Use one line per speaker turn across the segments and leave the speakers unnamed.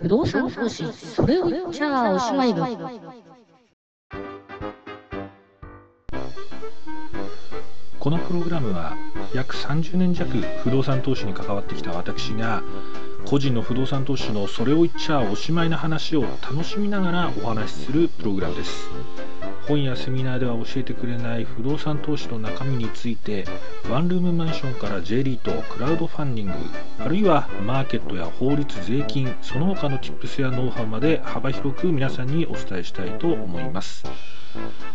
不動産投資、それを言っちゃおしまい部。
このプログラムは約30年弱不動産投資に関わってきた私が個人の不動産投資のそれを言っちゃおしまいな話を楽しみながらお話しするプログラムです本やセミナーでは教えてくれない不動産投資の中身についてワンルームマンションから J リートクラウドファンディングあるいはマーケットや法律税金その他の Tips やノウハウまで幅広く皆さんにお伝えしたいと思います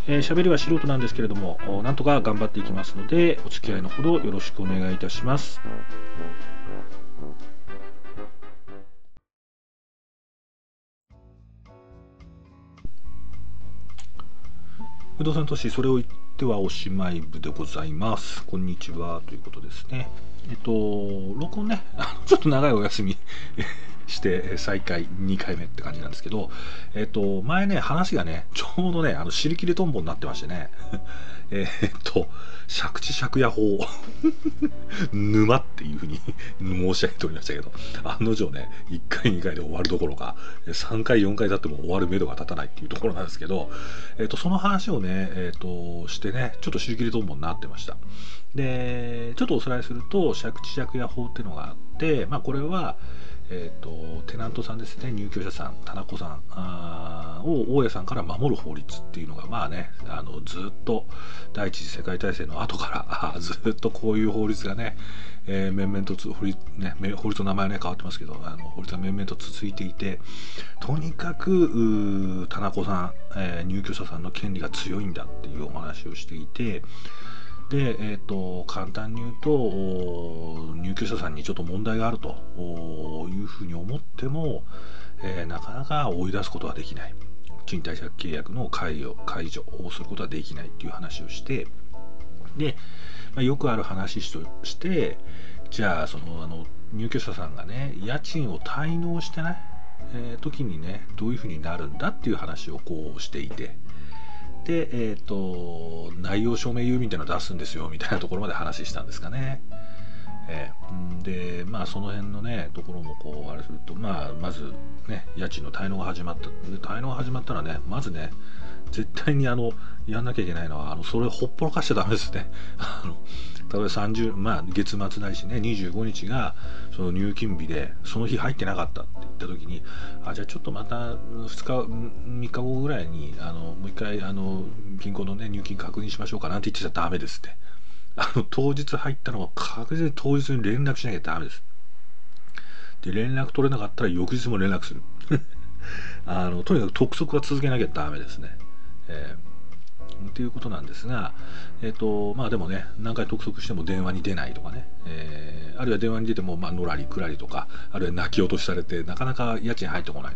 えー、喋りは素人なんですけれども、なんとか頑張っていきますので、お付き合いのほどよろしくお願いいたします。不動産投資、それを言ってはおしまい部でございます。こんにちは、ということですね。えっと、録音ね、ちょっと長いお休みして再開2回目って感じなんですけど、えっと、前ね、話がね、ちょうどね、あの、尻切れトンボになってましてね、えっと、借地借家法、沼っていうふうに 申し上げておりましたけど、案の定ね、1回2回で終わるどころか、3回4回経っても終わる目処が立たないっていうところなんですけど、えっと、その話をね、えっと、してね、ちょっと尻切れトンボになってました。で、ちょっとおさらいすると、借地借家法っていうのがあって、まあ、これは、えーと、テナントさんですね。入居者さん田中さん。を大家さんから守る法律っていうのがまあねあのずっと第一次世界大戦の後から ずっとこういう法律がね、えー、面々と法律,、ね、法律の名前はね変わってますけどあの法律が面々と続いていてとにかく田中さん、えー、入居者さんの権利が強いんだっていうお話をしていてで、えーと、簡単に言うと入居者さんにちょっと問題があるというふうに思っても、えー、なかなか追い出すことはできない。賃貸借契約の解除をすることはできないっていう話をしてで、まあ、よくある話としてじゃあそのあの入居者さんがね家賃を滞納してない、えー、時にねどういうふうになるんだっていう話をこうしていてで、えっ、ー、と、内容証明郵便っていうのを出すんですよ、みたいなところまで話したんですかね。えー、で、まあ、その辺のね、ところもこう、あれすると、まあ、まず、ね、家賃の滞納が始まった。で、滞納が始まったらね、まずね、絶対にあの、やんなきゃいけないのは、あの、それをほっぽらかしちゃダメですね。あの、例えば30、まあ、月末ないしね、25日が、その入金日で、その日入ってなかったって言った時に、あ、じゃあちょっとまた2日、3日後ぐらいに、あの、もう一回、あの、銀行のね、入金確認しましょうかなんて言ってちゃダメですって。あの、当日入ったのは確実に当日に連絡しなきゃダメです。で、連絡取れなかったら翌日も連絡する。あの、とにかく督促は続けなきゃダメですね。えーということなんですが、えっ、と、まあでもね、何回督促しても電話に出ないとかね、えー、あるいは電話に出ても、まあ、のらりくらりとか、あるいは泣き落としされて、なかなか家賃入ってこない。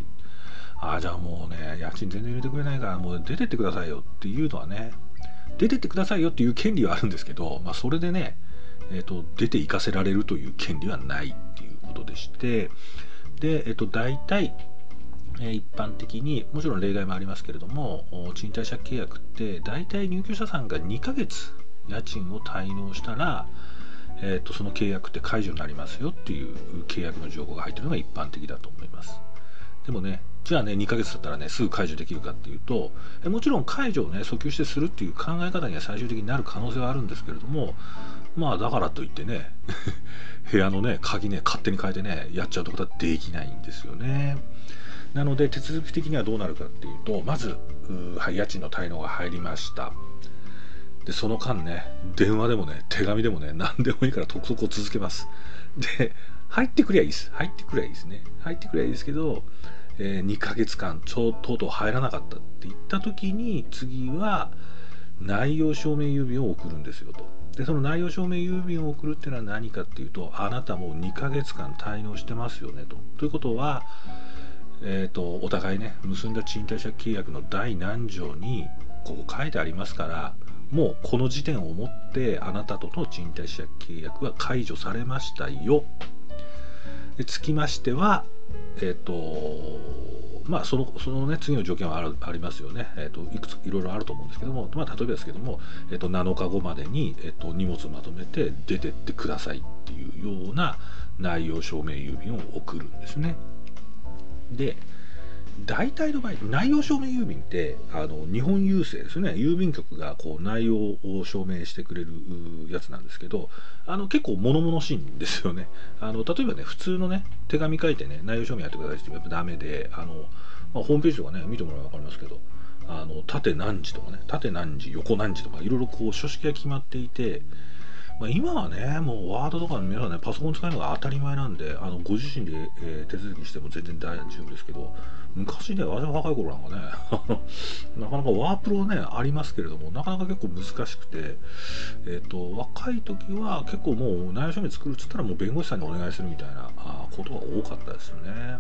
ああ、じゃあもうね、家賃全然入れてくれないから、もう出てってくださいよっていうのはね、出てってくださいよっていう権利はあるんですけど、まあ、それでね、えーと、出て行かせられるという権利はないっていうことでして、で、えっ、と、大体、一般的にもちろん例外もありますけれども賃貸借契約って大体入居者さんが2ヶ月家賃を滞納したら、えー、とその契約って解除になりますよっていう契約の情報が入ってるのが一般的だと思います。でもねじゃあね2ヶ月だったらねすぐ解除できるかっていうともちろん解除をね訴求してするっていう考え方には最終的になる可能性はあるんですけれどもまあだからといってね 部屋のね鍵ね勝手に変えてねやっちゃうってことはできないんですよね。なので手続き的にはどうなるかっていうとまず、家賃の滞納が入りました。でその間ね電話でもね手紙でもね何でもいいから督促を続けます。で入ってくりゃいいです。入ってくりゃいいですね。入ってくりゃいいですけど、えー、2ヶ月間ちょとうとう入らなかったって言った時に次は内容証明郵便を送るんですよと。でその内容証明郵便を送るっていうのは何かっていうとあなたもう2ヶ月間滞納してますよねと。ということはえーと、お互いね結んだ賃貸借契約の第何条にここ書いてありますからもうこの時点をもってあなたとの賃貸借契約は解除されましたよでつきましてはえっ、ー、とまあそのそのね次の条件はあるありますよね、えーと、いくついろいろあると思うんですけども、まあ、例えばですけども、えーと、7日後までに、えーと荷物をまとめて出てってくださいっていうような内容証明郵便を送るんですね。で大体の場合内容証明郵便ってあの日本郵政ですね。郵便局がこう内容を証明してくれるやつなんですけどあの結構物々しいんですよね。あの例えばね普通のね手紙書いてね内容証明やってくださいって言えばダメであの、まあ、ホームページとかね見てもらえば分かりますけどあの縦何時とかね縦何時横何時とかいろいろこう書式が決まっていてまあ、今はね、もうワードとか皆さんね、パソコン使うのが当たり前なんで、あのご自身で、えー、手続きしても全然大丈夫ですけど、昔ね、私が若い頃なんかね、なかなかワープロね、ありますけれども、なかなか結構難しくて、えっ、ー、と、若い時は結構もう内容証明作るっつったらもう弁護士さんにお願いするみたいなあことが多かったですよね。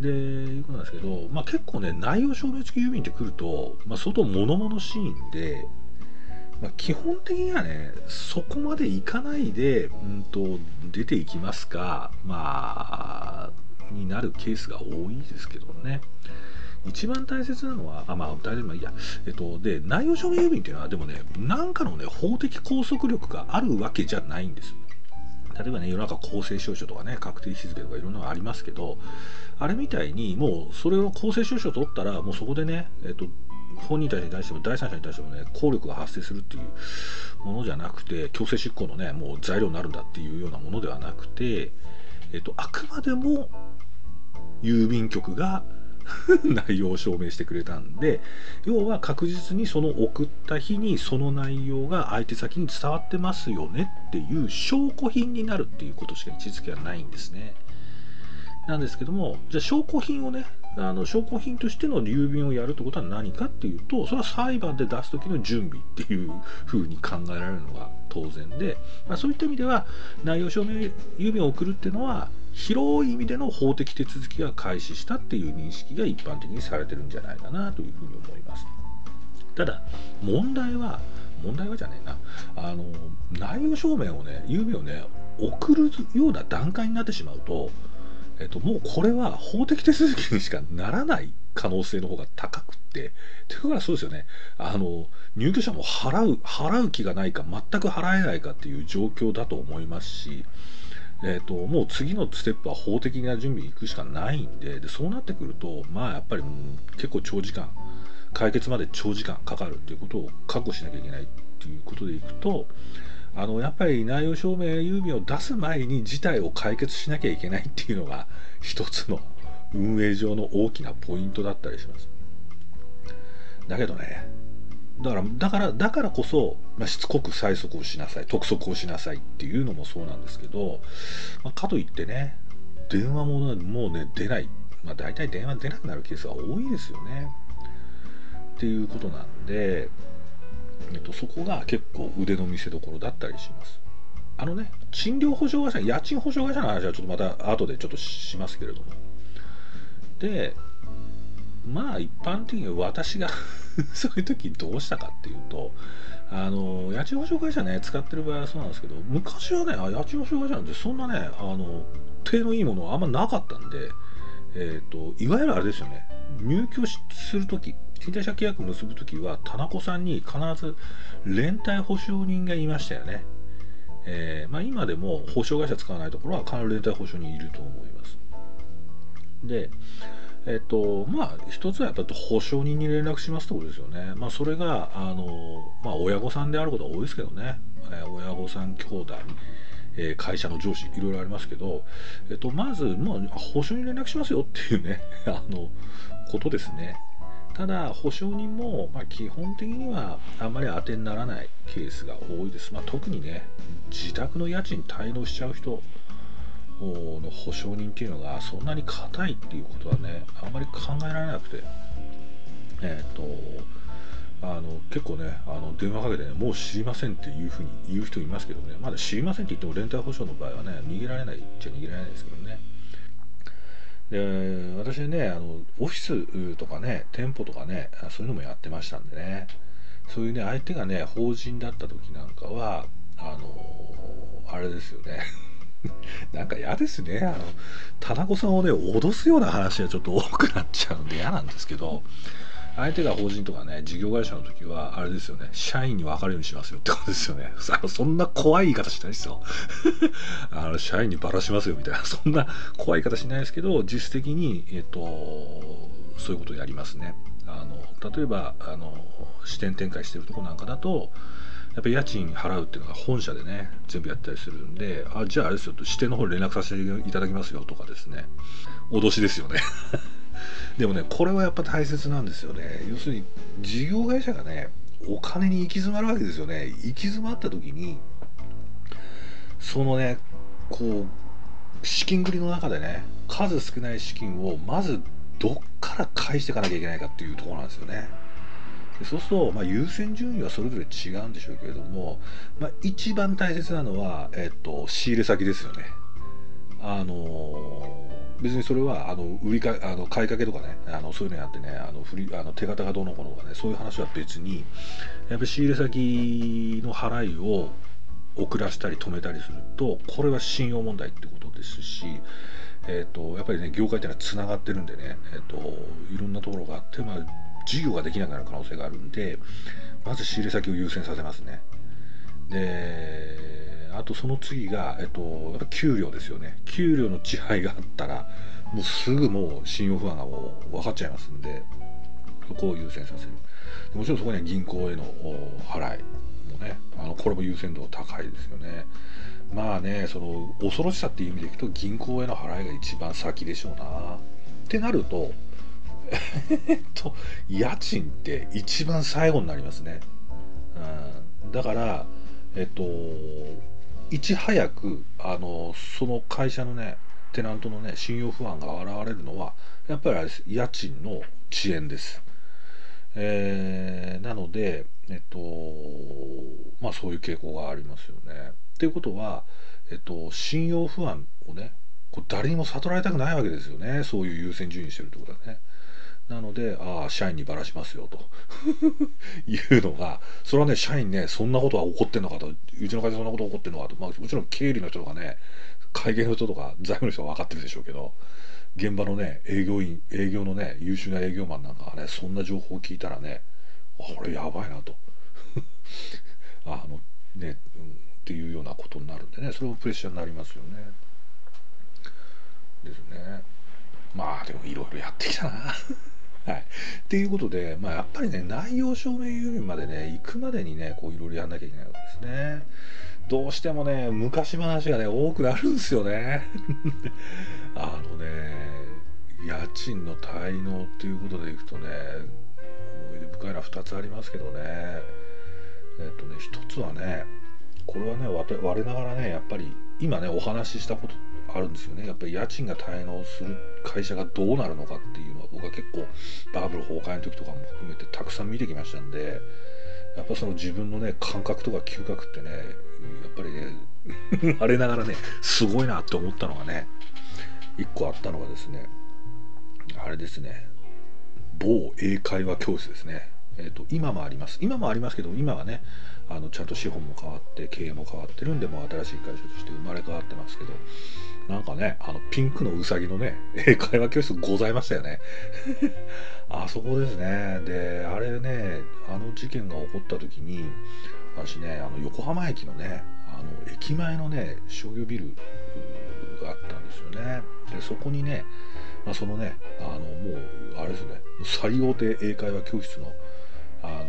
で、いうことなんですけど、まあ結構ね、内容証明付き郵便って来ると、まあ相当物々しいんで、まあ、基本的にはね、そこまでいかないで、うんと、出ていきますか、まあ、になるケースが多いですけどね。一番大切なのは、あ、まあ、大丈夫、まあいいや。えっと、で、内容証明郵便っていうのは、でもね、なんかのね、法的拘束力があるわけじゃないんです。例えばね、世の中公正証書とかね、確定日付とかいろんなのありますけど、あれみたいに、もうそれを公正証書取ったら、もうそこでね、えっと、本人に対しても第三者に対してもね、効力が発生するっていうものじゃなくて、強制執行のね、もう材料になるんだっていうようなものではなくて、えっと、あくまでも郵便局が 内容を証明してくれたんで要は確実にその送った日にその内容が相手先に伝わってますよねっていう証拠品になるっていうことしか位置づけはないんですね。なんですけどもじゃあ証拠品をねあの証拠品としての郵便をやるってことは何かっていうとそれは裁判で出す時の準備っていうふうに考えられるのが当然で、まあ、そういった意味では内容証明郵便を送るっていうのは広い意味での法的手続きが開始したっていう認識が一般的にされてるんじゃないかなというふうに思います。ただ問題は問題はじゃねえなあの内容証明をね郵便をね送るような段階になってしまうとえっと、もうこれは法的手続きにしかならない可能性の方が高くって、というからそうですよね、あの、入居者も払う、払う気がないか、全く払えないかっていう状況だと思いますし、えっと、もう次のステップは法的な準備に行くしかないんで、でそうなってくると、まあやっぱり、結構長時間、解決まで長時間かかるっていうことを覚悟しなきゃいけないっていうことでいくと、あのやっぱり内容証明郵便を出す前に事態を解決しなきゃいけないっていうのが一つの運営上の大きなポイントだったりします。だけどね、だからだからだからこそ、まあ、しつこく催促をしなさい督促をしなさいっていうのもそうなんですけど、まあ、かといってね電話ももうね出ない、まあ、大体電話出なくなるケースが多いですよねっていうことなんでえっと、そこが結構腕の見せ所だったりします。あのね、賃料保証会社、家賃保証会社の話はちょっとまた後でちょっとしますけれども。で、まあ一般的に私が そういう時どうしたかっていうと、あの、家賃保証会社ね、使ってる場合はそうなんですけど、昔はね、家賃保証会社なんてそんなね、あの、手のいいものはあんまなかったんで、えっ、ー、と、いわゆるあれですよね、入居する時賃貸借契約結ぶ時は田中さんに必ず連帯保証人がいましたよね、えー、まあ、今でも保証会社使わないところは必ず連帯保証人いると思います。でえっとまあ一つはやっぱ保証人に連絡しますってことですよね。まあそれがあのまあ親御さんであることは多いですけどね、えー、親御さん兄弟え、会社の上司いろいろありますけど、えっと、まず、まあ、保証に連絡しますよっていうね あのことですね。ただ保証人も、ま、基本的にはあんまり当てにならないケースが多いです、まあ、特にね自宅の家賃滞納しちゃう人の保証人っていうのがそんなに硬いっていうことはねあんまり考えられなくて。えっ、とあの結構ねあの電話かけてねもう知りませんっていうふうに言う人いますけどね。まだ知りませんって言っても連帯保証の場合はね逃げられないっちゃ逃げられないですけどね。で私ねあのオフィスとかね店舗とかねそういうのもやってましたんでね。そういうね相手がね法人だった時なんかはあのあれですよね。なんか嫌ですね。あの田中さんをね脅すような話がちょっと多くなっちゃうんで嫌なんですけど。相手が法人とかね事業会社の時はあれですよね社員に分かるようにしますよってことですよね。そんな怖い言い方しないですよ。あの社員にばらしますよみたいな。そんな怖い言い方しないですけど実質的にえっとそういうことをやりますね。あの例えばあの支店展開してるとこなんかだとやっぱり家賃払うっていうのが本社でね全部やったりするんであじゃああれですよ支店の方に連絡させていただきますよとかですね。脅しですよね。でもねこれはやっぱ大切なんですよね。要するに事業会社がねお金に行き詰まるわけですよね。行き詰まった時にそのねこう資金繰りの中でね数少ない資金をまずどっから返していかなきゃいけないかっていうところなんですよね。そうすると、まあ、優先順位はそれぞれ違うんでしょうけれども、まあ、一番大切なのは、えっと、仕入れ先ですよね。あの別にそれはあの売りかあの買いかけとかねあのそういうのやってねあの振りあの手形がどうのこうのとかねそういう話は別にやっぱり仕入れ先の払いを遅らせたり止めたりするとこれは信用問題ってことですし、えーと、やっぱりね業界っていうのはつながってるんでね、えーといろんなところがあって、まあ、事業ができなくなる可能性があるんでまず仕入れ先を優先させますね。であとその次が、えっと、やっぱ給料ですよね。給料の遅配があったらもうすぐもう信用不安がもう分かっちゃいますんでそこを優先させる。もちろんそこには銀行への払いもねあのこれも優先度高いですよね。まあねその恐ろしさっていう意味でいくと銀行への払いが一番先でしょうな。ってなるとえっと家賃って一番最後になりますね、うん、だからえっといち早くあのその会社のねテナントのね信用不安が現れるのはやっぱりあれです。家賃の遅延です、えー、なのでえっとまあそういう傾向がありますよね。っていうことはえっと信用不安をねこう誰にも悟られたくないわけですよね。そういう優先順位にしてるってことはね。なので、ああ、社員にばらしますよと いうのが、それはね、社員ね、そんなことは起こってんのかと、うちの会社そんなこと起こってんのかと、まあ、もちろん経理の人とかね、会計の人とか財務の人は分かってるでしょうけど、現場のね、営業員、営業のね、優秀な営業マンなんかがね、そんな情報を聞いたらね、あこれやばいなと。あの、ね、うん、っていうようなことになるんでね、それもプレッシャーになりますよね。ですね。まあ、でもいろいろやってきたな。はい。っていうことで、まあ、やっぱりね、内容証明郵便までね、行くまでにね、こういろいろやんなきゃいけないわけですね。どうしてもね、昔話がね、多くなるんですよね。あのね、家賃の滞納っていうことでいくとね、思い出深いのは2つありますけどね。えっとね、1つはね、これはね、我ながらね、やっぱり今ね、お話ししたことあるんですよね。やっぱり家賃が滞納する会社がどうなるのかっていうのは僕は結構バブル崩壊の時とかも含めてたくさん見てきましたんでやっぱその自分のね感覚とか嗅覚ってねやっぱりね あれながらねすごいなって思ったのがね一個あったのがですねあれですね某英会話教室ですね。えーと、今もあります。今もありますけど今はねあのちゃんと資本も変わって経営も変わってるんでもう新しい会社として生まれ変わってますけどなんかねあのピンクのうさぎのね英会話教室ございましたよね。あそこですね。であれねあの事件が起こった時に私ねあの横浜駅のねあの駅前のね商業ビルがあったんですよね。でそこにね、まあ、そのねあのもうあれですね最大手英会話教室のあの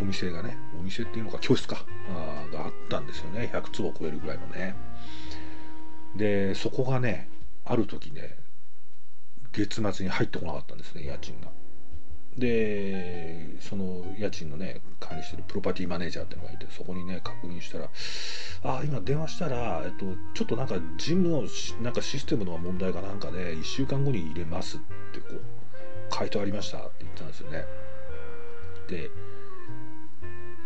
お店がねお店っていうのか教室かあがあったんですよね。100坪超えるぐらいのねでそこがねある時ね月末に入ってこなかったんですね家賃が。でその家賃のね管理してるプロパティマネージャーってのがいてそこにね確認したら「あ今電話したら、えっと、ちょっとなんか事務のなんかシステムの問題かなんかで1週間後に入れます」ってこう回答ありましたって言ったんですよね。で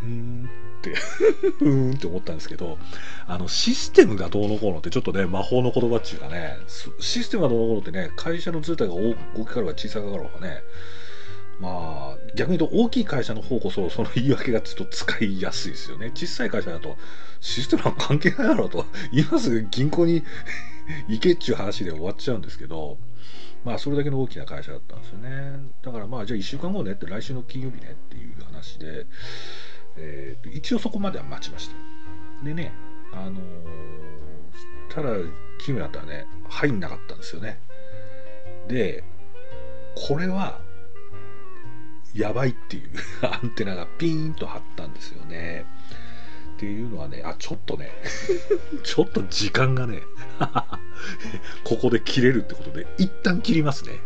うんう。ーん。って思ったんですけどあのシステムがどうのこうのってちょっとね魔法の言葉っていうかねシステムがどうのこうのってね会社の図体が大きかろうが小さかろうがねまあ逆に言うと大きい会社の方こそその言い訳がちょっと使いやすいですよね。小さい会社だとシステムは関係ないだろうと。今すぐ銀行に 行けっちゅう話で終わっちゃうんですけどまあそれだけの大きな会社だったんですよね。だからまあじゃあ1週間後ねって来週の金曜日ねっていう話で、えー、一応そこまでは待ちました。でねあのー、ただ奇妙だったらね入んなかったんですよね。でこれはやばいっていう アンテナがピーンと張ったんですよね。っていうのはねあちょっとね ちょっと時間がね ここで切れるってことで一旦切りますね。